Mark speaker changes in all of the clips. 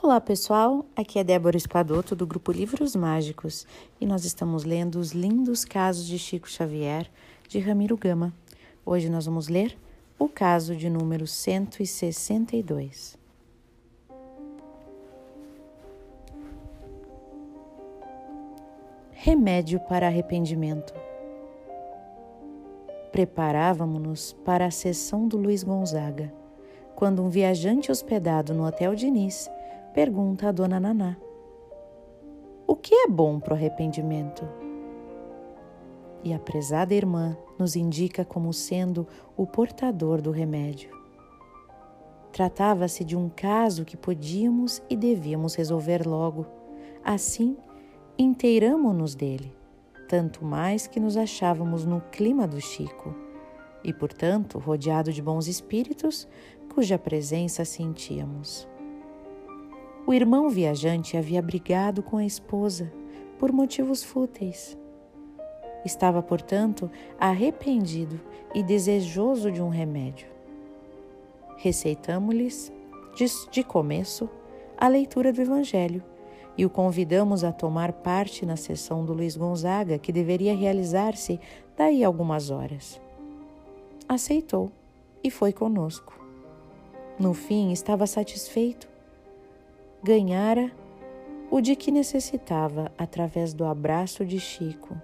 Speaker 1: Olá pessoal, aqui é Débora Espadoto do grupo Livros Mágicos e nós estamos lendo os lindos casos de Chico Xavier de Ramiro Gama. Hoje nós vamos ler o caso de número 162. Remédio para arrependimento. Preparávamos-nos para a sessão do Luiz Gonzaga, quando um viajante hospedado no Hotel Diniz pergunta a dona Naná: O que é bom para o arrependimento? E a prezada irmã nos indica como sendo o portador do remédio. Tratava-se de um caso que podíamos e devíamos resolver logo. Assim, inteiramo-nos dele, tanto mais que nos achávamos no clima do Chico e, portanto, rodeado de bons espíritos, cuja presença sentíamos. O irmão viajante havia brigado com a esposa por motivos fúteis. Estava, portanto, arrependido e desejoso de um remédio. Receitamos-lhes, de, começo, a leitura do Evangelho e o convidamos a tomar parte na sessão do Luiz Gonzaga, que deveria realizar-se daí algumas horas. Aceitou e foi conosco. No fim, estava satisfeito ganhara o de que necessitava através do abraço de Chico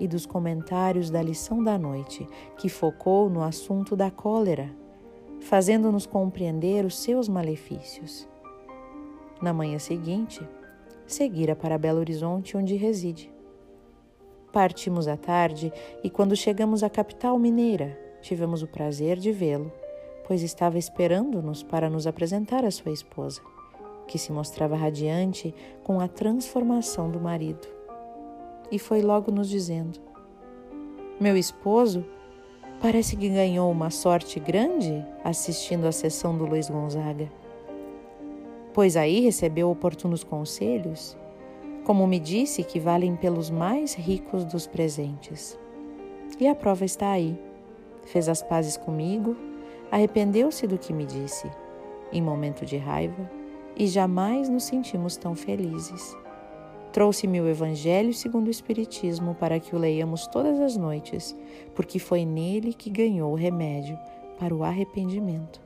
Speaker 1: e dos comentários da lição da noite, que focou no assunto da cólera, fazendo-nos compreender os seus malefícios. Na manhã seguinte, seguira para Belo Horizonte, onde reside. Partimos à tarde e, quando chegamos à capital mineira, tivemos o prazer de vê-lo, pois estava esperando-nos para nos apresentar a sua esposa que se mostrava radiante com a transformação do marido. E foi logo nos dizendo: Meu esposo parece que ganhou uma sorte grande assistindo à sessão do Luiz Gonzaga. Pois aí recebeu oportunos conselhos, como me disse que valem pelos mais ricos dos presentes. E a prova está aí. Fez as pazes comigo, arrependeu-se do que me disse. Em momento de raiva, e jamais nos sentimos tão felizes. Trouxe-me o Evangelho segundo o Espiritismo para que o leiamos todas as noites, porque foi nele que ganhou o remédio para o arrependimento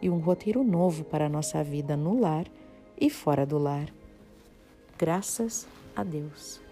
Speaker 1: e um roteiro novo para a nossa vida no lar e fora do lar. Graças a Deus.